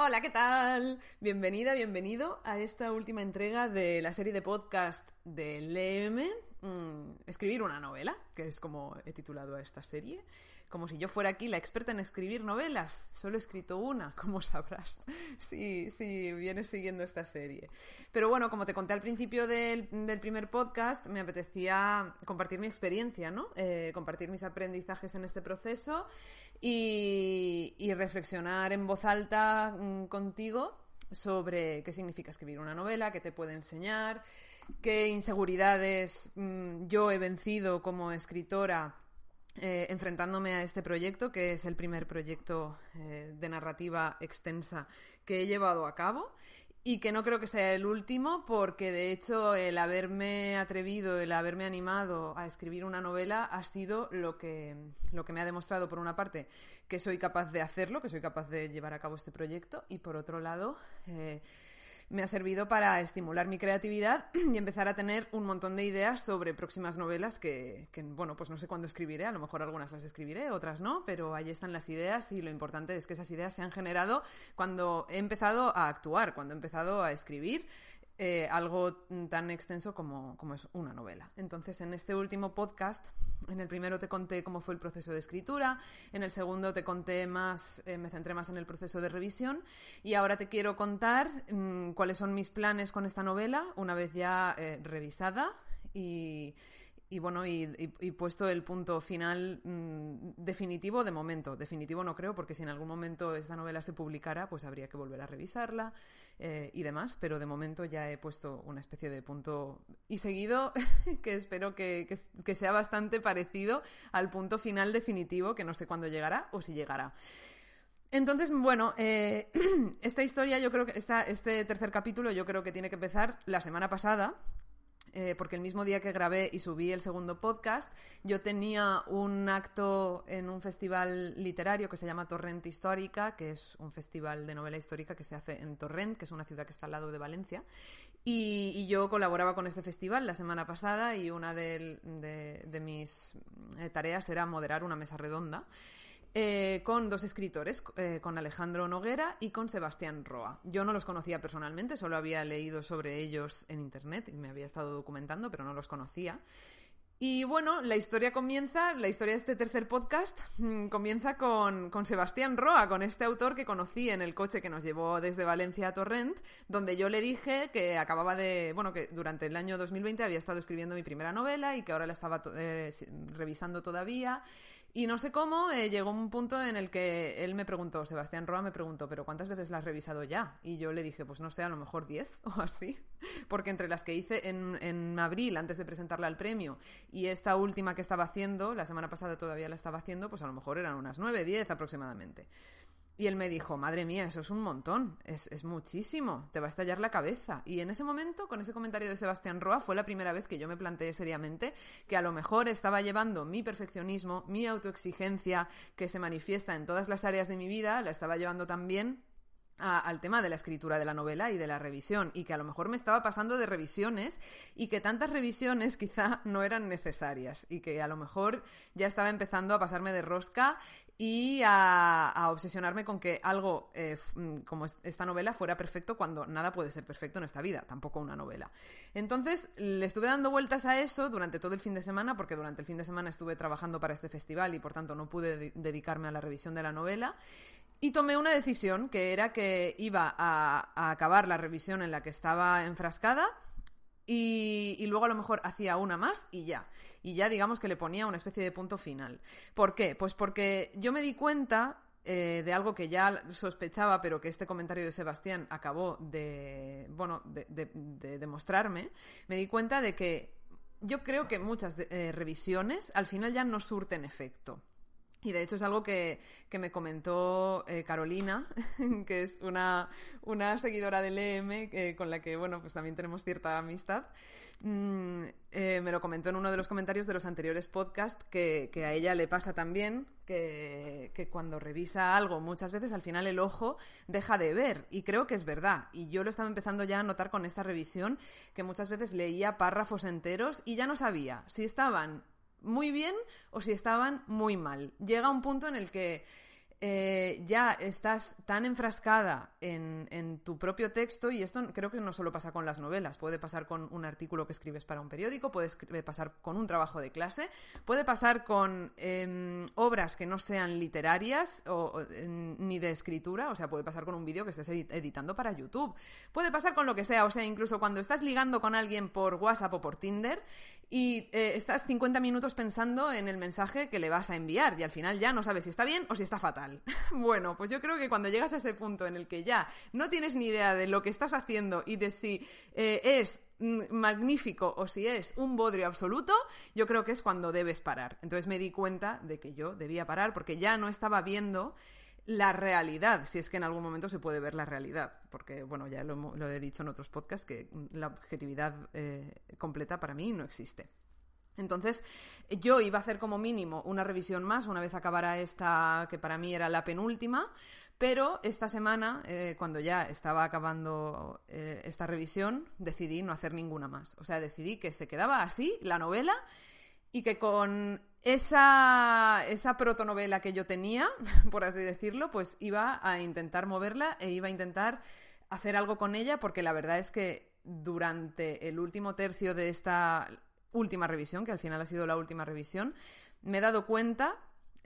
Hola, ¿qué tal? Bienvenida, bienvenido a esta última entrega de la serie de podcast de LM, mm, Escribir una novela, que es como he titulado a esta serie. Como si yo fuera aquí la experta en escribir novelas. Solo he escrito una, como sabrás, si, si vienes siguiendo esta serie. Pero bueno, como te conté al principio del, del primer podcast, me apetecía compartir mi experiencia, ¿no? Eh, compartir mis aprendizajes en este proceso y, reflexionar en voz alta mm, contigo sobre qué significa escribir una novela, qué te puede enseñar, qué inseguridades mm, yo he vencido como escritora eh, enfrentándome a este proyecto, que es el primer proyecto eh, de narrativa extensa que he llevado a cabo y que no creo que sea el último porque de hecho el haberme atrevido, el haberme animado a escribir una novela ha sido lo que, lo que me ha demostrado por una parte que soy capaz de hacerlo, que soy capaz de llevar a cabo este proyecto y por otro lado eh, me ha servido para estimular mi creatividad y empezar a tener un montón de ideas sobre próximas novelas que, bueno, pues no sé cuándo escribiré, a lo mejor algunas las escribiré, otras no, pero ahí están las ideas y lo importante es que esas ideas se han generado cuando he empezado a actuar, cuando he empezado a escribir eh, algo tan extenso como, es una novela. Entonces, en este último podcast, en el primero te conté cómo fue el proceso de escritura, en el segundo te conté más, eh, me centré más en el proceso de revisión y ahora te quiero contar mm, cuáles son mis planes con esta novela una vez ya eh, revisada y y bueno, y, puesto el punto final mm, definitivo de momento. Definitivo no creo, porque si en algún momento esta novela se publicara, pues habría que volver a revisarla eh, y demás. Pero de momento ya he puesto una especie de punto y seguido que espero que, sea bastante parecido al punto final definitivo, que no sé cuándo llegará o si llegará. Entonces, bueno, eh, esta historia, yo creo que esta, este tercer capítulo, yo creo que tiene que empezar la semana pasada eh, porque el mismo día que grabé y subí el segundo podcast, yo tenía un acto en un festival literario que se llama Torrent Histórica, que es un festival de novela histórica que se hace en Torrent, que es una ciudad que está al lado de Valencia. Y, yo colaboraba con este festival la semana pasada y una de, mis eh, tareas era moderar una mesa redonda. Eh, con dos escritores, eh, con Alejandro Noguera y con Sebastián Roa. Yo no los conocía personalmente, solo había leído sobre ellos en Internet y me había estado documentando, pero no los conocía. Y bueno, la historia comienza, la historia de este tercer podcast mm, comienza con, con, Sebastián Roa, con este autor que conocí en el coche que nos llevó desde Valencia a Torrent, donde yo le dije que acababa de, bueno, que durante el año 2020 había estado escribiendo mi primera novela y que ahora la estaba eh, revisando todavía y no sé cómo eh, llegó un punto en el que él me preguntó, Sebastián Roa me preguntó, ¿pero cuántas veces la has revisado ya? Y yo le dije, pues no sé, a lo mejor 10 o así. Porque entre las que hice en, en abril, antes de presentarla al premio, y esta última que estaba haciendo, la semana pasada todavía la estaba haciendo, pues a lo mejor eran unas 9, 10 aproximadamente. Y él me dijo, madre mía, eso es un montón, es, muchísimo, te va a estallar la cabeza. Y en ese momento, con ese comentario de Sebastián Roa, fue la primera vez que yo me planteé seriamente que a lo mejor estaba llevando mi perfeccionismo, mi autoexigencia, que se manifiesta en todas las áreas de mi vida, la estaba llevando también al tema de la escritura de la novela y de la revisión y que a lo mejor me estaba pasando de revisiones y que tantas revisiones quizá no eran necesarias y que a lo mejor ya estaba empezando a pasarme de rosca y a, obsesionarme con que algo eh, mm, como esta novela fuera perfecto cuando nada puede ser perfecto en esta vida, tampoco una novela. Entonces le estuve dando vueltas a eso durante todo el fin de semana porque durante el fin de semana estuve trabajando para este festival y por tanto no pude dedicarme a la revisión de la novela. Y tomé una decisión que era que iba a, acabar la revisión en la que estaba enfrascada y, luego a lo mejor hacía una más y ya. Y ya digamos que le ponía una especie de punto final. ¿Por qué? Pues porque yo me di cuenta eh, de algo que ya sospechaba, pero que este comentario de Sebastián acabó de, bueno, de, demostrarme, me di cuenta de que yo creo que muchas eh, revisiones al final ya no surten efecto. Y de hecho es algo que, me comentó eh, Carolina, que es una, una seguidora del EM, eh, con la que, bueno, pues también tenemos cierta amistad. Mm, eh, me lo comentó en uno de los comentarios de los anteriores podcasts que, a ella le pasa también que, que, cuando revisa algo muchas veces al final el ojo deja de ver y creo que es verdad y yo lo estaba empezando ya a notar con esta revisión que muchas veces leía párrafos enteros y ya no sabía si estaban muy bien o si estaban muy mal. Llega un punto en el que eh, ya estás tan enfrascada en, tu propio texto, y esto creo que no solo pasa con las novelas, puede pasar con un artículo que escribes para un periódico, puede pasar con un trabajo de clase, puede pasar con em, obras que no sean literarias ni de escritura, o sea, puede pasar con un vídeo que estés editando para YouTube, puede pasar con lo que sea, o sea, incluso cuando estás ligando con alguien por WhatsApp o por Tinder y eh, estás 50 minutos pensando en el mensaje que le vas a enviar y al final ya no sabes si está bien o si está fatal. bueno, pues yo creo que cuando llegas a ese punto en el que ya no tienes ni idea de lo que estás haciendo y de si eh, es mm, magnífico o si es un bodrio absoluto, yo creo que es cuando debes parar. Entonces me di cuenta de que yo debía parar porque ya no estaba viendo la realidad, si es que en algún momento se puede ver la realidad, porque bueno, ya lo, he dicho en otros podcasts que la objetividad eh, completa para mí no existe. Entonces, yo iba a hacer como mínimo una revisión más una vez acabara esta, que para mí era la penúltima, pero esta semana, eh, cuando ya estaba acabando eh, esta revisión, decidí no hacer ninguna más. O sea, decidí que se quedaba así la novela y que con esa, esa protonovela que yo tenía, por así decirlo, pues iba a intentar moverla e iba a intentar hacer algo con ella, porque la verdad es que durante el último tercio de esta última revisión, que al final ha sido la última revisión, me he dado cuenta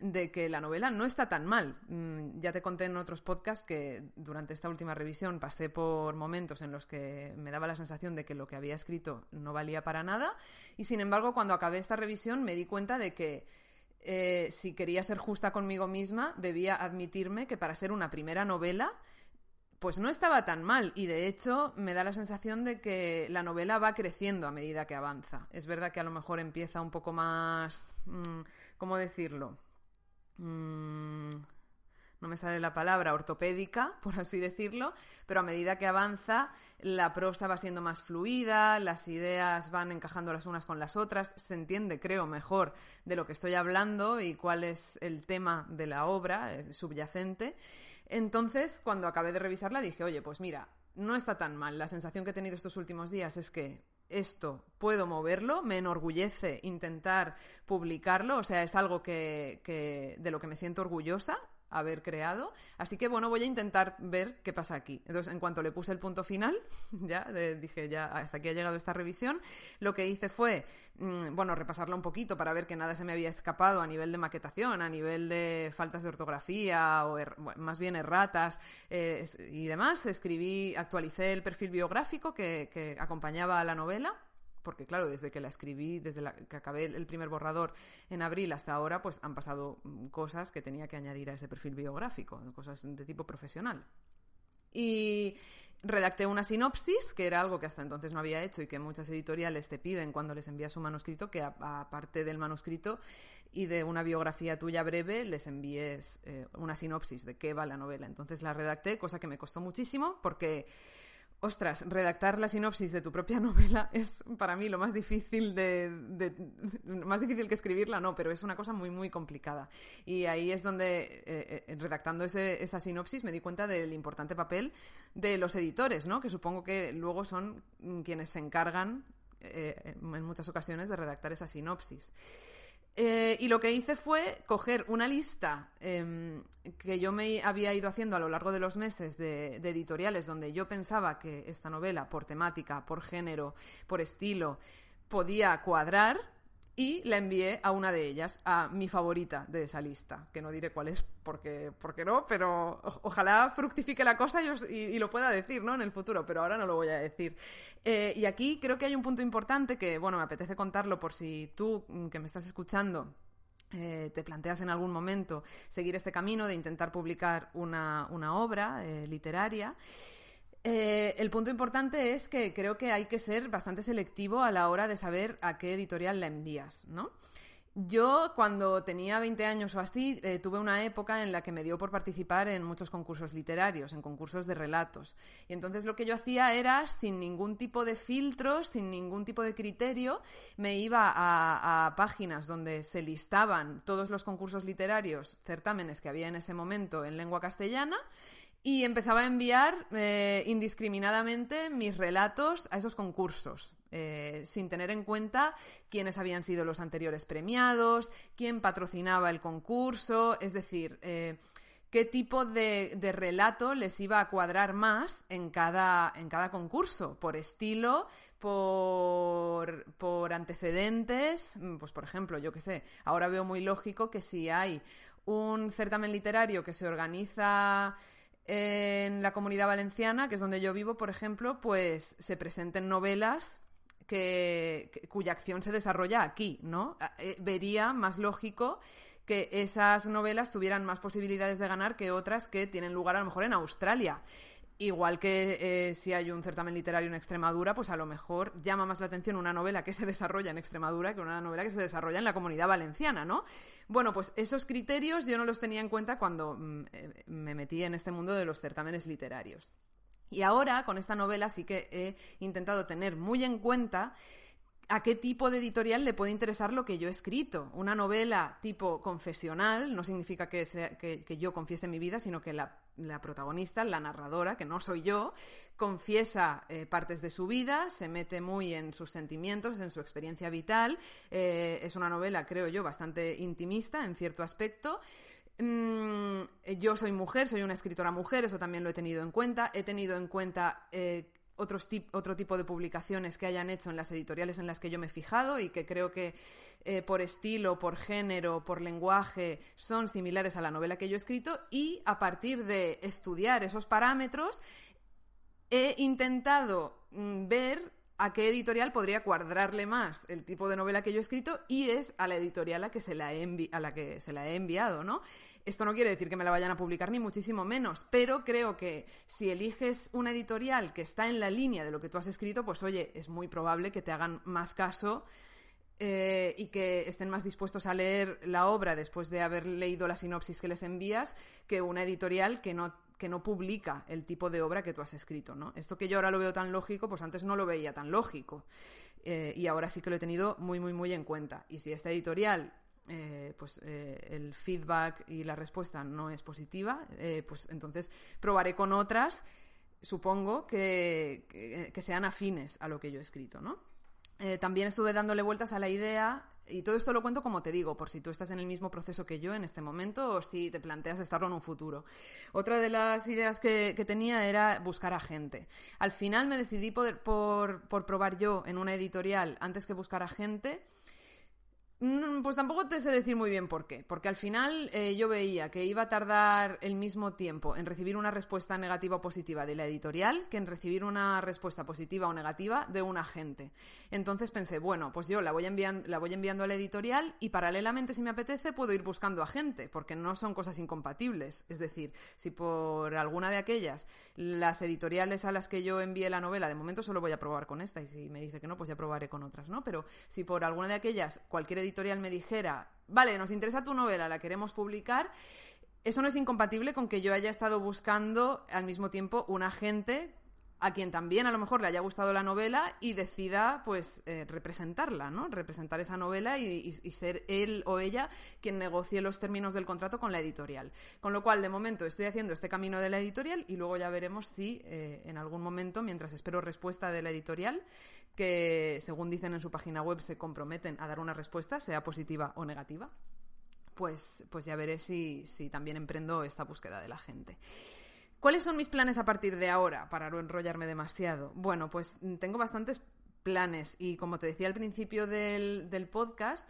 de que la novela no está tan mal. Mm, ya te conté en otros podcasts que durante esta última revisión pasé por momentos en los que me daba la sensación de que lo que había escrito no valía para nada y sin embargo cuando acabé esta revisión me di cuenta de que eh, si quería ser justa conmigo misma debía admitirme que para ser una primera novela pues no estaba tan mal y de hecho me da la sensación de que la novela va creciendo a medida que avanza. Es verdad que a lo mejor empieza un poco más... Mm, ¿Cómo decirlo? Mm, no me sale la palabra, ortopédica, por así decirlo, pero a medida que avanza, la prosa va siendo más fluida, las ideas van encajando las unas con las otras, se entiende, creo, mejor de lo que estoy hablando y cuál es el tema de la obra eh, subyacente. Entonces, cuando acabé de revisarla, dije, oye, pues mira, no está tan mal. La sensación que he tenido estos últimos días es que esto puedo moverlo, me enorgullece intentar publicarlo, o sea, es algo que, de lo que me siento orgullosa haber creado. Así que bueno, voy a intentar ver qué pasa aquí. Entonces, en cuanto le puse el punto final, ya dije, ya hasta aquí ha llegado esta revisión, lo que hice fue, mm, bueno, repasarla un poquito para ver que nada se me había escapado a nivel de maquetación, a nivel de faltas de ortografía o er, más bien erratas eh, y demás. Escribí, actualicé el perfil biográfico que, que acompañaba a la novela porque claro, desde que la escribí, desde que acabé el primer borrador en abril hasta ahora, pues han pasado mm, cosas que tenía que añadir a ese perfil biográfico, cosas de tipo profesional. Y redacté una sinopsis, que era algo que hasta entonces no había hecho y que muchas editoriales te piden cuando les envías un manuscrito, que aparte del manuscrito y de una biografía tuya breve, les envíes eh, una sinopsis de qué va la novela. Entonces la redacté, cosa que me costó muchísimo porque ostras, redactar la sinopsis de tu propia novela es para mí lo más difícil de, más difícil que escribirla, no, pero es una cosa muy muy complicada. Y ahí es donde eh, eh, redactando esa sinopsis me di cuenta del importante papel de los editores, ¿no? Que supongo que luego son quienes se encargan eh, en muchas ocasiones de redactar esa sinopsis. Eh, y lo que hice fue coger una lista em, que yo me había ido haciendo a lo largo de los meses de, editoriales donde yo pensaba que esta novela, por temática, por género, por estilo, podía cuadrar y la envié a una de ellas, a mi favorita de esa lista, que no diré cuál es porque, porque no, pero ojalá fructifique la cosa y, lo pueda decir ¿no? en el futuro, pero ahora no lo voy a decir. Eh, y aquí creo que hay un punto importante que, bueno, me apetece contarlo por si tú, mm, que me estás escuchando, eh, te planteas en algún momento seguir este camino de intentar publicar una, obra eh, literaria. Eh, el punto importante es que creo que hay que ser bastante selectivo a la hora de saber a qué editorial la envías, ¿no? Yo, cuando tenía 20 años o así, eh, tuve una época en la que me dio por participar en muchos concursos literarios, en concursos de relatos. Y entonces lo que yo hacía era, sin ningún tipo de filtros, sin ningún tipo de criterio, me iba a, páginas donde se listaban todos los concursos literarios, certámenes que había en ese momento en lengua castellana, y empezaba a enviar eh, indiscriminadamente mis relatos a esos concursos. Eh, sin tener en cuenta quiénes habían sido los anteriores premiados, quién patrocinaba el concurso, es decir, eh, qué tipo de, relato les iba a cuadrar más en cada, en cada concurso, por estilo, por, por antecedentes, mm, pues por ejemplo, yo qué sé, ahora veo muy lógico que si hay un certamen literario que se organiza en la comunidad valenciana, que es donde yo vivo, por ejemplo, pues se presenten novelas cuya acción se desarrolla aquí, ¿no? Eh, vería más lógico que esas novelas tuvieran más posibilidades de ganar que otras que tienen lugar a lo mejor en Australia. Igual que eh, si hay un certamen literario en Extremadura, pues a lo mejor llama más la atención una novela que se desarrolla en Extremadura que una novela que se desarrolla en la comunidad valenciana, ¿no? Bueno, pues esos criterios yo no los tenía en cuenta cuando mm, eh, me metí en este mundo de los certámenes literarios. Y ahora, con esta novela, sí que he intentado tener muy en cuenta a qué tipo de editorial le puede interesar lo que yo he escrito. Una novela tipo confesional no significa que, yo confiese mi vida, sino que la, protagonista, la narradora, que no soy yo, confiesa eh, partes de su vida, se mete muy en sus sentimientos, en su experiencia vital. Eh, es una novela, creo yo, bastante intimista en cierto aspecto. Mm, yo soy mujer, soy una escritora mujer, eso también lo he tenido en cuenta. He tenido en cuenta eh, otros otro tipo de publicaciones que hayan hecho en las editoriales en las que yo me he fijado y que creo que eh, por estilo, por género, por lenguaje son similares a la novela que yo he escrito y a partir de estudiar esos parámetros he intentado mm, ver a qué editorial podría cuadrarle más el tipo de novela que yo he escrito y es a la editorial a, que se la he a la que se la he enviado, ¿no? Esto no quiere decir que me la vayan a publicar, ni muchísimo menos, pero creo que si eliges una editorial que está en la línea de lo que tú has escrito, pues oye, es muy probable que te hagan más caso eh, y que estén más dispuestos a leer la obra después de haber leído la sinopsis que les envías que una editorial que no que no publica el tipo de obra que tú has escrito, ¿no? Esto que yo ahora lo veo tan lógico, pues antes no lo veía tan lógico. Eh, y ahora sí que lo he tenido muy, muy, muy en cuenta. Y si esta editorial eh, pues el feedback y la respuesta no es positiva, pues entonces probaré con otras, supongo, que, que, sean afines a lo que yo he escrito, ¿no? También estuve dándole vueltas a la idea, y todo esto lo cuento como te digo, por si tú estás en el mismo proceso que yo en este momento o si te planteas estarlo en un futuro. Otra de las ideas que, tenía era buscar a gente. Al final me decidí por, por probar yo en una editorial antes que buscar a gente pues tampoco te sé decir muy bien por qué, porque al final eh, yo veía que iba a tardar el mismo tiempo en recibir una respuesta negativa o positiva de la editorial que en recibir una respuesta positiva o negativa de un agente. Entonces pensé, bueno, pues yo la voy, enviando, la voy enviando a la editorial y paralelamente, si me apetece, puedo ir buscando agente, porque no son cosas incompatibles. Es decir, si por alguna de aquellas las editoriales a las que yo envié la novela, de momento solo voy a probar con esta, y si me dice que no, pues ya probaré con otras, ¿no? Pero si por alguna de aquellas cualquier editorial editorial me dijera, vale, nos interesa tu novela, la queremos publicar, eso no es incompatible con que yo haya estado buscando al mismo tiempo un agente a quien también a lo mejor le haya gustado la novela y decida pues eh, representarla, ¿no? Representar esa novela y, ser él o ella quien negocie los términos del contrato con la editorial. Con lo cual, de momento, estoy haciendo este camino de la editorial y luego ya veremos si eh, en algún momento, mientras espero respuesta de la editorial, que según dicen en su página web se comprometen a dar una respuesta, sea positiva o negativa, pues, pues ya veré si, si también emprendo esta búsqueda de la gente. ¿Cuáles son mis planes a partir de ahora para no enrollarme demasiado? Bueno, pues tengo bastantes planes y como te decía al principio del, del podcast,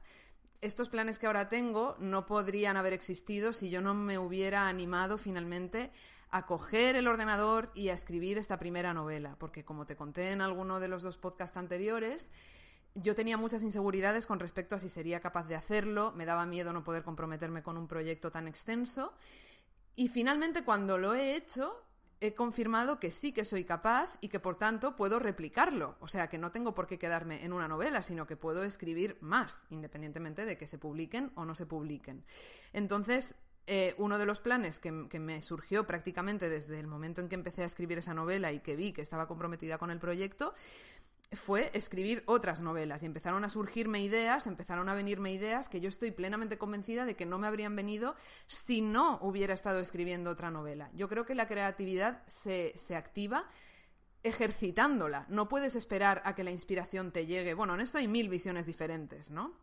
estos planes que ahora tengo no podrían haber existido si yo no me hubiera animado finalmente a coger el ordenador y a escribir esta primera novela, porque como te conté en alguno de los dos podcasts anteriores, yo tenía muchas inseguridades con respecto a si sería capaz de hacerlo, me daba miedo no poder comprometerme con un proyecto tan extenso y finalmente cuando lo he hecho, he confirmado que sí que soy capaz y que por tanto puedo replicarlo. O sea, que no tengo por qué quedarme en una novela, sino que puedo escribir más, independientemente de que se publiquen o no se publiquen. Entonces, eh, uno de los planes que, que, me surgió prácticamente desde el momento en que empecé a escribir esa novela y que vi que estaba comprometida con el proyecto fue escribir otras novelas y empezaron a surgirme ideas, empezaron a venirme ideas que yo estoy plenamente convencida de que no me habrían venido si no hubiera estado escribiendo otra novela. Yo creo que la creatividad se, se activa ejercitándola. No puedes esperar a que la inspiración te llegue. Bueno, en esto hay mil visiones diferentes, ¿no?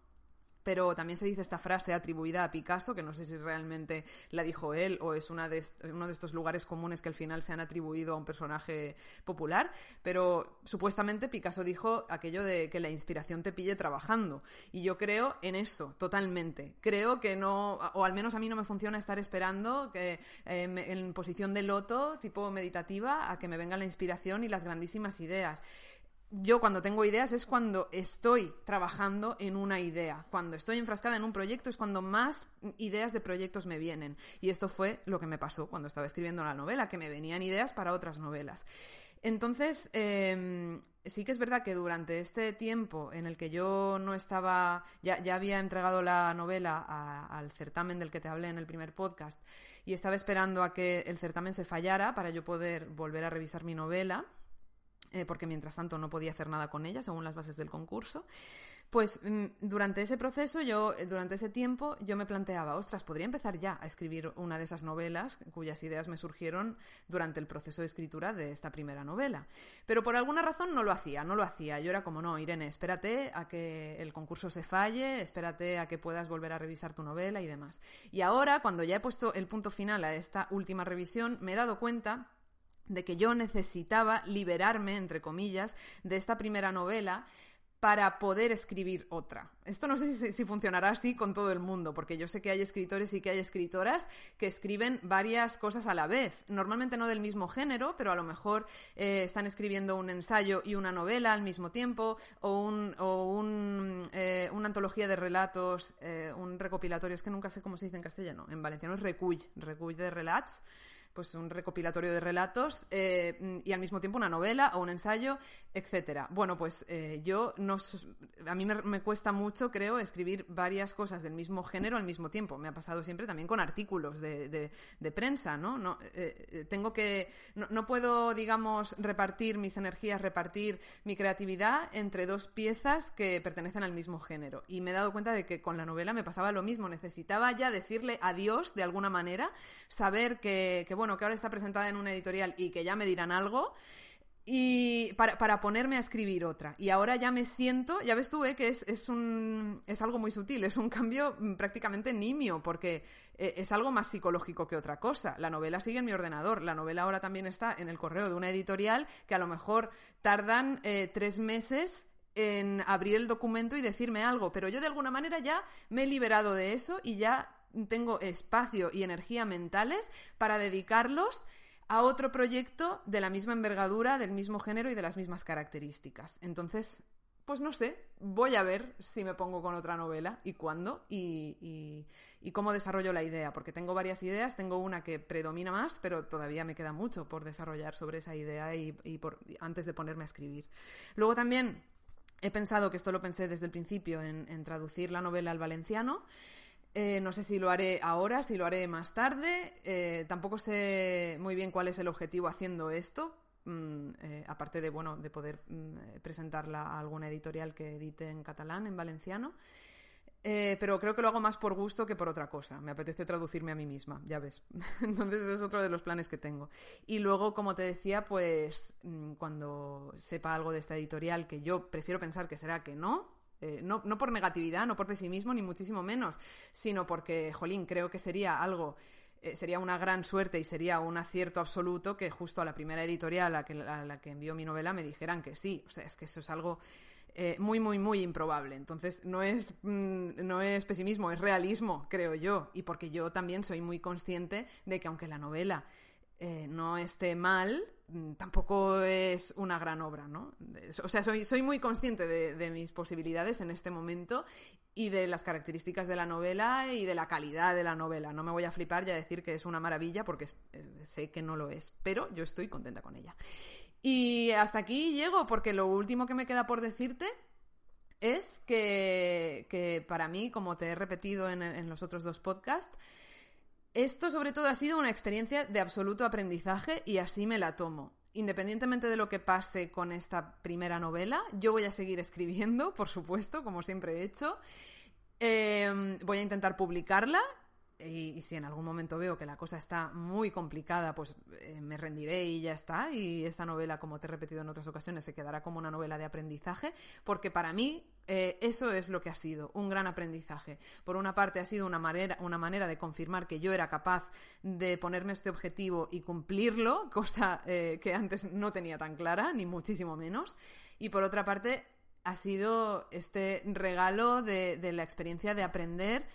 Pero también se dice esta frase atribuida a Picasso, que no sé si realmente la dijo él o es una de uno de estos lugares comunes que al final se han atribuido a un personaje popular, pero supuestamente Picasso dijo aquello de que la inspiración te pille trabajando. Y yo creo en eso, totalmente. Creo que no, o al menos a mí no me funciona estar esperando que, eh, en posición de loto, tipo meditativa, a que me venga la inspiración y las grandísimas ideas yo cuando tengo ideas es cuando estoy trabajando en una idea. Cuando estoy enfrascada en un proyecto es cuando más ideas de proyectos me vienen. Y esto fue lo que me pasó cuando estaba escribiendo la novela, que me venían ideas para otras novelas. Entonces, em, sí que es verdad que durante este tiempo en el que yo no estaba, ya, había entregado la novela al certamen del que te hablé en el primer podcast y estaba esperando a que el certamen se fallara para yo poder volver a revisar mi novela eh, porque mientras tanto no podía hacer nada con ella según las bases del concurso. Pues mm, durante ese proceso, yo, eh, durante ese tiempo, yo me planteaba, ostras, podría empezar ya a escribir una de esas novelas cuyas ideas me surgieron durante el proceso de escritura de esta primera novela. Pero por alguna razón no lo hacía, no lo hacía. Yo era como, no, Irene, espérate a que el concurso se falle, espérate a que puedas volver a revisar tu novela y demás. Y ahora, cuando ya he puesto el punto final a esta última revisión, me he dado cuenta de que yo necesitaba liberarme, entre comillas, de esta primera novela para poder escribir otra. Esto no sé si, funcionará así con todo el mundo, porque yo sé que hay escritores y que hay escritoras que escriben varias cosas a la vez. Normalmente no del mismo género, pero a lo mejor eh, están escribiendo un ensayo y una novela al mismo tiempo, o, un, o un, eh, una antología de relatos, eh, un recopilatorio, es que nunca sé cómo se dice en castellano. En valenciano es recull, recull de relats pues un recopilatorio de relatos eh, y al mismo tiempo una novela o un ensayo, etcétera. Bueno, pues eh, yo no, a mí me, cuesta mucho, creo, escribir varias cosas del mismo género al mismo tiempo. Me ha pasado siempre también con artículos de, prensa, ¿no? no eh, tengo que, no, puedo, digamos, repartir mis energías, repartir mi creatividad entre dos piezas que pertenecen al mismo género. Y me he dado cuenta de que con la novela me pasaba lo mismo. Necesitaba ya decirle adiós de alguna manera, saber que bueno, que ahora está presentada en una editorial y que ya me dirán algo y para, ponerme a escribir otra. Y ahora ya me siento, ya ves tú, eh, que es, es, un, es algo muy sutil, es un cambio mm, prácticamente nimio, porque eh, es algo más psicológico que otra cosa. La novela sigue en mi ordenador, la novela ahora también está en el correo de una editorial que a lo mejor tardan eh, tres meses en abrir el documento y decirme algo, pero yo de alguna manera ya me he liberado de eso y ya tengo espacio y energía mentales para dedicarlos a otro proyecto de la misma envergadura, del mismo género y de las mismas características. Entonces, pues no sé, voy a ver si me pongo con otra novela y cuándo y, cómo desarrollo la idea, porque tengo varias ideas, tengo una que predomina más, pero todavía me queda mucho por desarrollar sobre esa idea y, por, antes de ponerme a escribir. Luego también he pensado, que esto lo pensé desde el principio, en traducir la novela al valenciano. Eh, no sé si lo haré ahora, si lo haré más tarde. Eh, tampoco sé muy bien cuál es el objetivo haciendo esto. Mm, eh, aparte de bueno de poder mm, presentarla a alguna editorial que edite en catalán, en valenciano. pero creo que lo hago más por gusto que por otra cosa. Me apetece traducirme a mí misma, ya ves. Entonces es otro de los planes que tengo. Y luego, como te decía, pues mm, cuando sepa algo de esta editorial, que yo prefiero pensar que será que no, eh, no, no, por negatividad, no por pesimismo, ni muchísimo menos, sino porque, jolín, creo que sería algo, eh, sería una gran suerte y sería un acierto absoluto que justo a la primera editorial a, la que envió mi novela me dijeran que sí. O sea, es que eso es algo eh, muy, muy, muy improbable. Entonces, no es, mm, no es pesimismo, es realismo, creo yo. Y porque yo también soy muy consciente de que aunque la novela no esté mal, tampoco es una gran obra, ¿no? O sea, soy, soy muy consciente de, mis posibilidades en este momento y de las características de la novela y de la calidad de la novela. No me voy a flipar y a decir que es una maravilla porque eh, sé que no lo es, pero yo estoy contenta con ella. Y hasta aquí llego porque lo último que me queda por decirte es que, para mí, como te he repetido en, los otros dos podcasts, esto sobre todo ha sido una experiencia de absoluto aprendizaje y así me la tomo. Independientemente de lo que pase con esta primera novela, yo voy a seguir escribiendo, por supuesto, como siempre he hecho. Em, voy a intentar publicarla y, si en algún momento veo que la cosa está muy complicada, pues eh, me rendiré y ya está. Y esta novela, como te he repetido en otras ocasiones, se quedará como una novela de aprendizaje, porque para mí eh, eso es lo que ha sido, un gran aprendizaje. Por una parte, ha sido una manera, una manera de confirmar que yo era capaz de ponerme este objetivo y cumplirlo, cosa eh, que antes no tenía tan clara, ni muchísimo menos. Y por otra parte, ha sido este regalo de la experiencia de aprender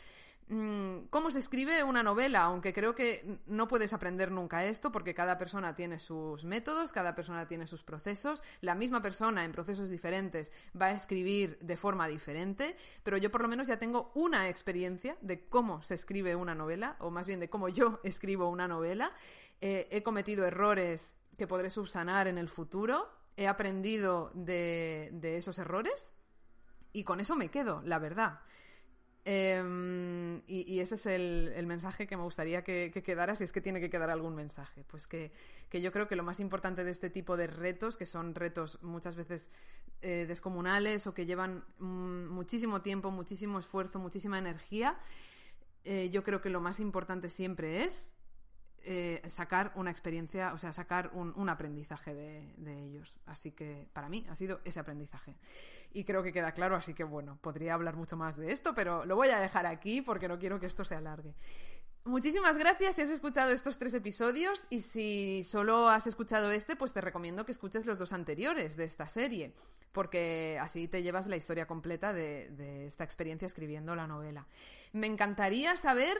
cómo se escribe una novela, aunque creo que no puedes aprender nunca esto porque cada persona tiene sus métodos, cada persona tiene sus procesos, la misma persona en procesos diferentes va a escribir de forma diferente, pero yo por lo menos ya tengo una experiencia de cómo se escribe una novela, o más bien de cómo yo escribo una novela. Eh, he cometido errores que podré subsanar en el futuro, he aprendido de esos errores y con eso me quedo, la verdad. Em, y, ese es el, mensaje que me gustaría que, quedara, si es que tiene que quedar algún mensaje. Pues que, yo creo que lo más importante de este tipo de retos, que son retos muchas veces eh, descomunales o que llevan mm, muchísimo tiempo, muchísimo esfuerzo, muchísima energía, eh, yo creo que lo más importante siempre es eh, sacar una experiencia, o sea, sacar un, aprendizaje de, ellos. Así que para mí ha sido ese aprendizaje. Y creo que queda claro, así que bueno, podría hablar mucho más de esto, pero lo voy a dejar aquí porque no quiero que esto se alargue. Muchísimas gracias si has escuchado estos tres episodios y si solo has escuchado este, pues te recomiendo que escuches los dos anteriores de esta serie, porque así te llevas la historia completa de, esta experiencia escribiendo la novela. Me encantaría saber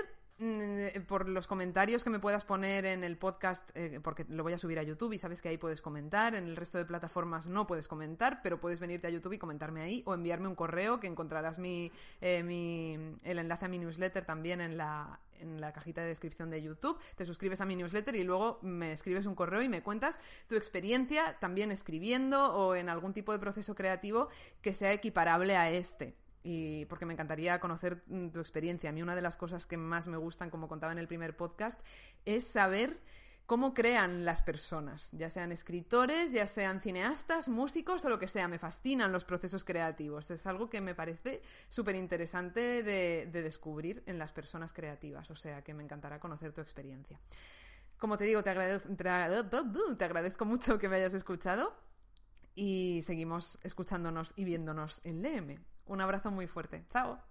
por los comentarios que me puedas poner en el podcast, eh, porque lo voy a subir a YouTube y sabes que ahí puedes comentar. En el resto de plataformas no puedes comentar, pero puedes venirte a YouTube y comentarme ahí o enviarme un correo que encontrarás mi, eh, mi, el enlace a mi newsletter también en la, en la cajita de descripción de YouTube. Te suscribes a mi newsletter y luego me escribes un correo y me cuentas tu experiencia también escribiendo o en algún tipo de proceso creativo que sea equiparable a este y porque me encantaría conocer mm, tu experiencia. A mí una de las cosas que más me gustan, como contaba en el primer podcast, es saber cómo crean las personas, ya sean escritores, ya sean cineastas, músicos o lo que sea. Me fascinan los procesos creativos. Es algo que me parece súper interesante de, descubrir en las personas creativas. O sea que me encantará conocer tu experiencia. Como te digo, te te agradezco mucho que me hayas escuchado y seguimos escuchándonos y viéndonos en LM. Un abrazo muy fuerte. Chao.